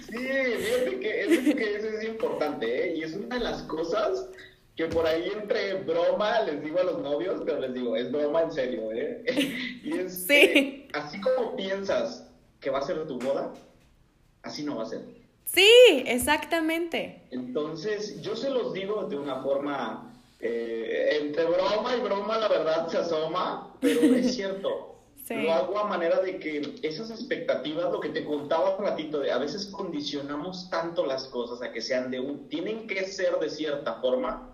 sí, fíjate que que eso es importante, ¿eh? Y es una de las cosas que por ahí entre broma les digo a los novios, pero les digo, es broma en serio, ¿eh? y es sí. así como piensas que va a ser tu boda, así no va a ser. Sí, exactamente. Entonces, yo se los digo de una forma, eh, entre broma y broma la verdad se asoma, pero es cierto. Lo hago a manera de que esas expectativas, lo que te contaba un ratito, de a veces condicionamos tanto las cosas a que sean de un, tienen que ser de cierta forma,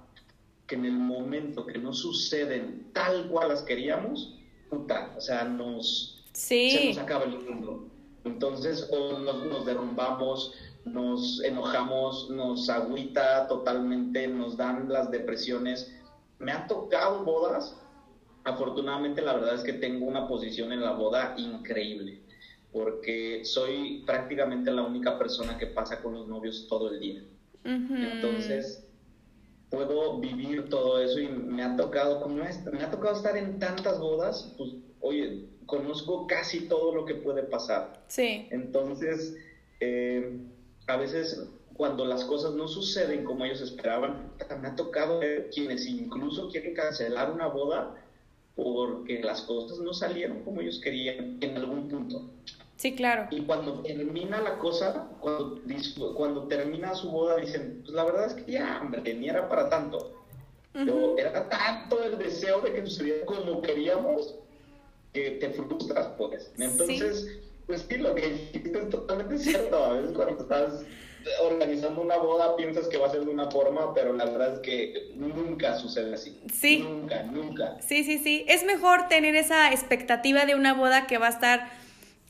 que en el momento que no suceden tal cual las queríamos, puta, o sea, nos, se nos acaba el mundo. Entonces, o nos, derrumbamos, nos enojamos, nos agüita totalmente, nos dan las depresiones. Me ha tocado bodas. Afortunadamente, la verdad es que tengo una posición en la boda increíble, porque soy prácticamente la única persona que pasa con los novios todo el día. Entonces, puedo vivir todo eso y me ha tocado, como me ha tocado estar en tantas bodas, pues, oye, conozco casi todo lo que puede pasar. Sí. Entonces, eh, a veces cuando las cosas no suceden como ellos esperaban, me ha tocado ver quienes incluso quieren cancelar una boda porque las cosas no salieron como ellos querían en algún punto. Sí, claro. Y cuando termina la cosa, cuando, cuando termina su boda, dicen, pues la verdad es que ya, hombre, ni era para tanto. Pero era tanto el deseo de que sucediera como queríamos que te frustras, pues. Entonces, pues sí, lo que dijiste es totalmente cierto. A veces cuando estás organizando una boda piensas que va a ser de una forma, pero la verdad es que nunca sucede así. Sí. Nunca, nunca. Sí, sí, sí. Es mejor tener esa expectativa de una boda que va a estar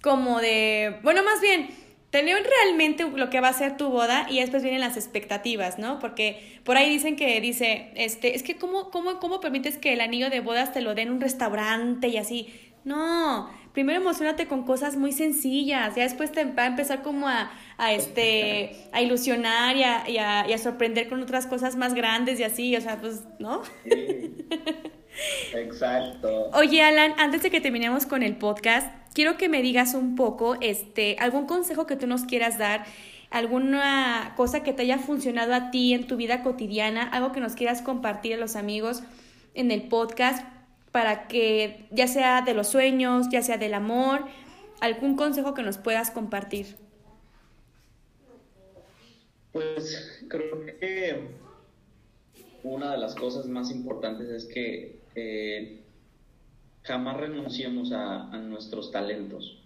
como de, bueno, más bien, tener realmente lo que va a ser tu boda y después vienen las expectativas, ¿no? Porque por ahí dicen que dice, este, es que cómo, cómo, cómo permites que el anillo de bodas te lo den en un restaurante y así. No, primero emocionate con cosas muy sencillas, ya después te va a empezar como a, a este, a ilusionar y a, y, a, y a, sorprender con otras cosas más grandes y así, o sea, pues, ¿no? Sí. Exacto. Oye, Alan, antes de que terminemos con el podcast, quiero que me digas un poco, este, algún consejo que tú nos quieras dar, alguna cosa que te haya funcionado a ti en tu vida cotidiana, algo que nos quieras compartir a los amigos en el podcast para que ya sea de los sueños, ya sea del amor, algún consejo que nos puedas compartir. Pues creo que una de las cosas más importantes es que eh, jamás renunciemos a, a, nuestros talentos.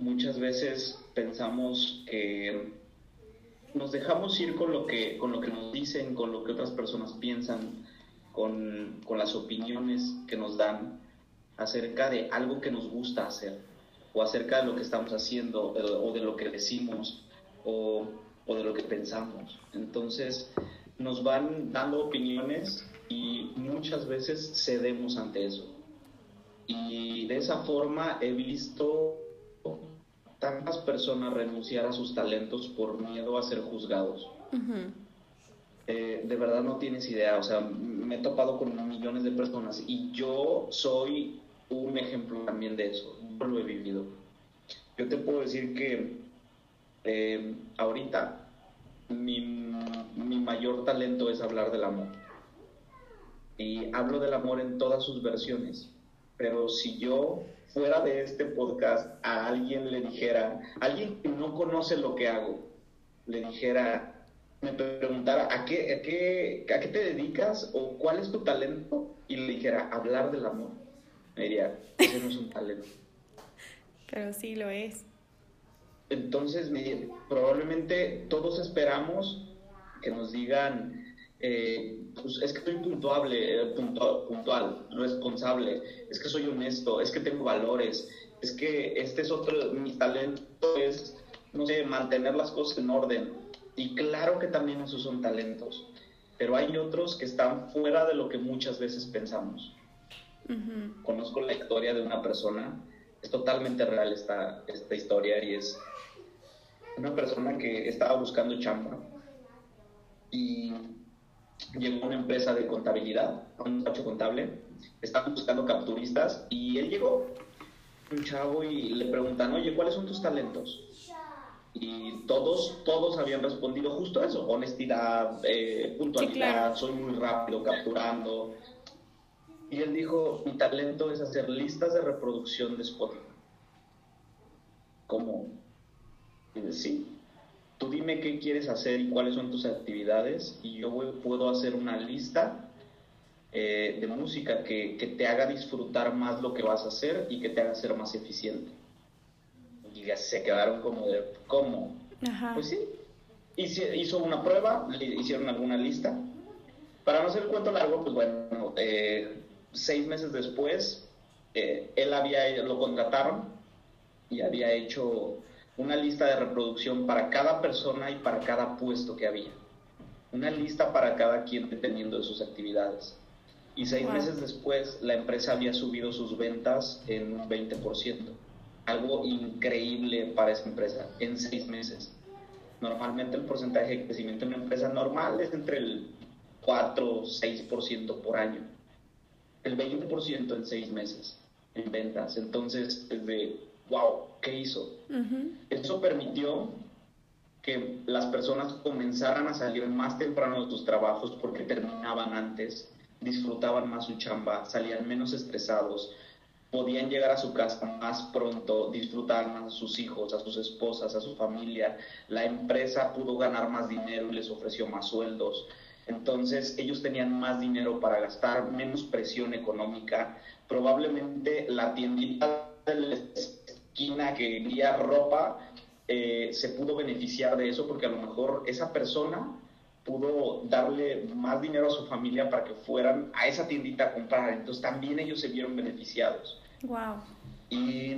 Muchas veces pensamos que nos dejamos ir con lo que, con lo que nos dicen, con lo que otras personas piensan, con, con las opiniones que nos dan acerca de algo que nos gusta hacer o acerca de lo que estamos haciendo o de lo que decimos o, o de lo que pensamos. Entonces nos van dando opiniones y muchas veces cedemos ante eso. Y de esa forma he visto tantas personas renunciar a sus talentos por miedo a ser juzgados. Uh-huh. Eh, de verdad no tienes idea, o sea, me he topado con millones de personas y yo soy un ejemplo también de eso, yo lo he vivido. Yo te puedo decir que eh, ahorita mi, mi mayor talento es hablar del amor. Y hablo del amor en todas sus versiones. Pero si yo fuera de este podcast a alguien le dijera, alguien que no conoce lo que hago, le dijera, me preguntara, ¿a qué, a qué, a qué te dedicas o cuál es tu talento? Y le dijera, hablar del amor. Me diría, ese no es un talento. Pero sí lo es. Entonces, me, probablemente todos esperamos que nos digan, eh, pues es que soy puntuable, eh, puntual, puntual, responsable, es que soy honesto, es que tengo valores, es que este es otro, mi talento es, no sé, mantener las cosas en orden. Y claro que también esos son talentos, pero hay otros que están fuera de lo que muchas veces pensamos. Uh-huh. Conozco la historia de una persona, es totalmente real esta, esta historia y es una persona que estaba buscando chamba y llegó a una empresa de contabilidad, a un despacho contable, estaban buscando capturistas y él llegó, un chavo, y le preguntan, oye, ¿cuáles son tus talentos? Y todos, todos habían respondido justo eso, honestidad, eh, puntualidad, sí, claro. soy muy rápido capturando. Y él dijo, mi talento es hacer listas de reproducción de Spotify. ¿Cómo? Y sí, tú dime qué quieres hacer y cuáles son tus actividades y yo voy, puedo hacer una lista eh, de música que, que, te haga disfrutar más lo que vas a hacer y que te haga ser más eficiente. Y ya se quedaron como de, ¿cómo? Ajá. Pues sí, hice, hizo una prueba, le hicieron alguna lista. Para no hacer el cuento largo, pues bueno, eh, seis meses después, eh, él había, lo contrataron y había hecho una lista de reproducción para cada persona y para cada puesto que había. Una lista para cada quien dependiendo de sus actividades. Y seis wow. meses después, la empresa había subido sus ventas en un 20%. Algo increíble para esa empresa en seis meses. Normalmente el porcentaje de crecimiento en una empresa normal es entre el 4 o 6% por año. El 20% en seis meses en ventas. Entonces, es de wow, ¿qué hizo? Eso permitió que las personas comenzaran a salir más temprano de sus trabajos porque terminaban antes, disfrutaban más su chamba, salían menos estresados, podían llegar a su casa más pronto, disfrutar más a sus hijos, a sus esposas, a su familia. La empresa pudo ganar más dinero y les ofreció más sueldos. Entonces ellos tenían más dinero para gastar, menos presión económica. Probablemente la tiendita la esquina que vendía ropa eh, se pudo beneficiar de eso porque a lo mejor esa persona pudo darle más dinero a su familia para que fueran a esa tiendita a comprar. Entonces también ellos se vieron beneficiados. Wow. Y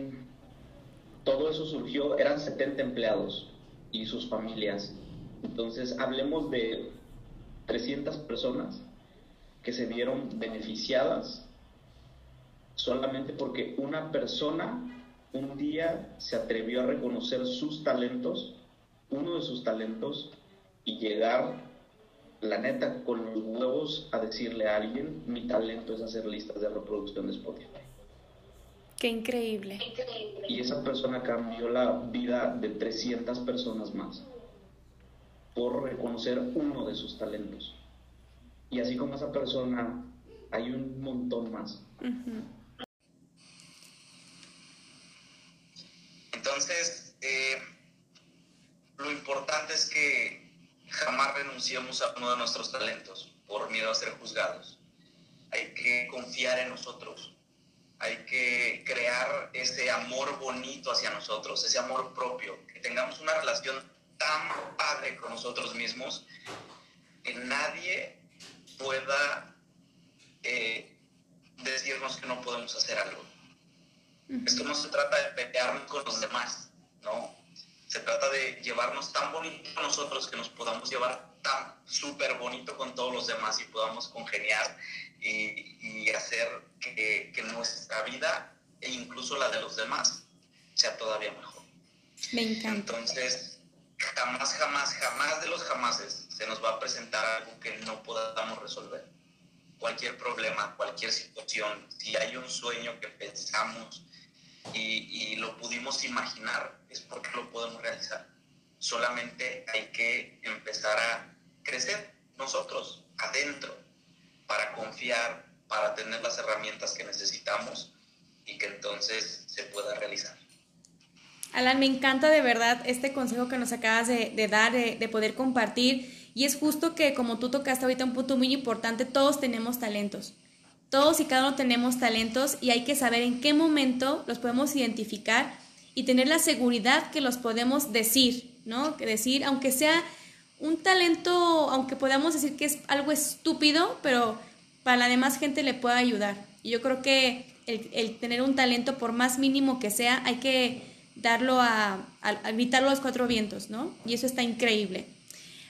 todo eso surgió, eran 70 empleados y sus familias. Entonces hablemos de 300 personas que se vieron beneficiadas solamente porque una persona un día se atrevió a reconocer sus talentos, uno de sus talentos, y llegar, la neta, con los huevos a decirle a alguien, mi talento es hacer listas de reproducción de Spotify. Qué increíble. Y esa persona cambió la vida de 300 personas más por reconocer uno de sus talentos. Y así como esa persona, hay un montón más eh, lo importante es que jamás renunciemos a uno de nuestros talentos por miedo a ser juzgados. Hay que confiar en nosotros. Hay que crear ese amor bonito hacia nosotros, ese amor propio, que tengamos una relación tan padre con nosotros mismos que nadie pueda eh, decirnos que no podemos hacer algo. Esto no se trata de pelearnos con los demás, ¿no? Se trata de llevarnos tan bonito a nosotros que nos podamos llevar tan súper bonito con todos los demás y podamos congeniar y, hacer que, que nuestra vida e incluso la de los demás sea todavía mejor. Me encanta. Entonces, jamás, jamás, jamás de los jamases se nos va a presentar algo que no podamos resolver. Cualquier problema, cualquier situación, si hay un sueño que pensamos y, lo pudimos imaginar, es porque lo podemos realizar. Solamente hay que empezar a crecer nosotros adentro para confiar, para tener las herramientas que necesitamos y que entonces se pueda realizar. Alan, me encanta de verdad este consejo que nos acabas de, dar, de, poder compartir. Y es justo que, como tú tocaste ahorita un punto muy importante, todos tenemos talentos. Todos y cada uno tenemos talentos y hay que saber en qué momento los podemos identificar y tener la seguridad que los podemos decir, ¿no? Que decir, aunque sea un talento, aunque podamos decir que es algo estúpido, pero para la demás gente le puede ayudar. Y yo creo que el tener un talento, por más mínimo que sea, hay que darlo a, a, gritarlo a los cuatro vientos, ¿no? Y eso está increíble.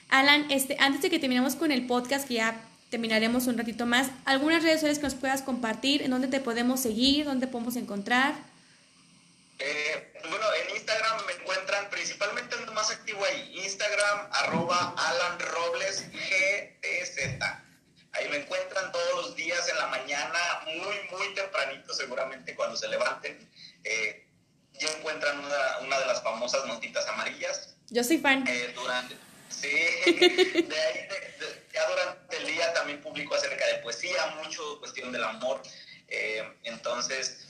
Alan, este, antes de que terminemos con el podcast, que ya terminaremos un ratito más, algunas redes sociales que nos puedas compartir, en dónde te podemos seguir, dónde podemos encontrar. Eh, bueno, en Instagram me encuentran principalmente el más activo ahí, Instagram arroba Alan Robles GTZ. Ahí me encuentran todos los días en la mañana, muy, muy tempranito seguramente cuando se levanten. Eh, ya encuentran una, una de las famosas notitas amarillas. Yo soy fan. Eh, durante, sí, de ahí, ya durante del amor. Eh, entonces,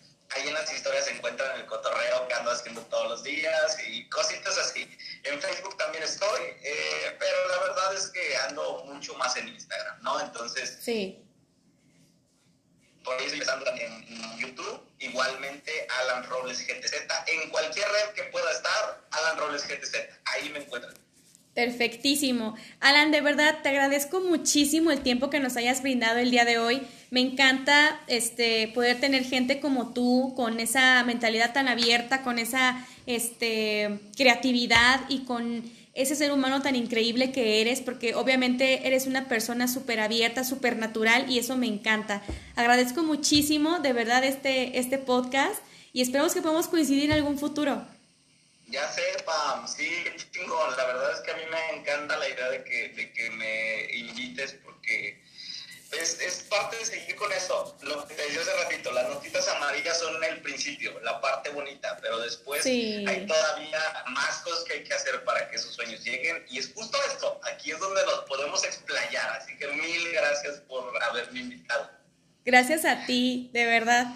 Perfectísimo. Alan, de verdad te agradezco muchísimo el tiempo que nos hayas brindado el día de hoy. Me encanta este poder tener gente como tú con esa mentalidad tan abierta, con esa este creatividad y con ese ser humano tan increíble que eres, porque obviamente eres una persona súper abierta, súper natural y eso me encanta. Agradezco muchísimo de verdad este, este podcast y esperamos que podamos coincidir en algún futuro. Ya sé, Pam, sí, chingón. La verdad es que a mí me encanta la idea de que, de que me invites porque es, es, parte de seguir con eso. Lo que te decía hace ratito, las notitas amarillas son el principio, la parte bonita, pero después hay todavía más cosas que hay que hacer para que esos sueños lleguen. Y es justo esto, aquí es donde nos podemos explayar. Así que mil gracias por haberme invitado. Gracias a ti, de verdad.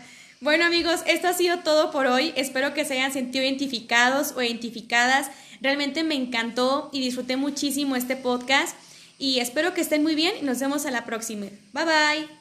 Bueno amigos, esto ha sido todo por hoy. Espero que se hayan sentido identificados o identificadas. Realmente me encantó y disfruté muchísimo este podcast y espero que estén muy bien y nos vemos a la próxima. Bye bye.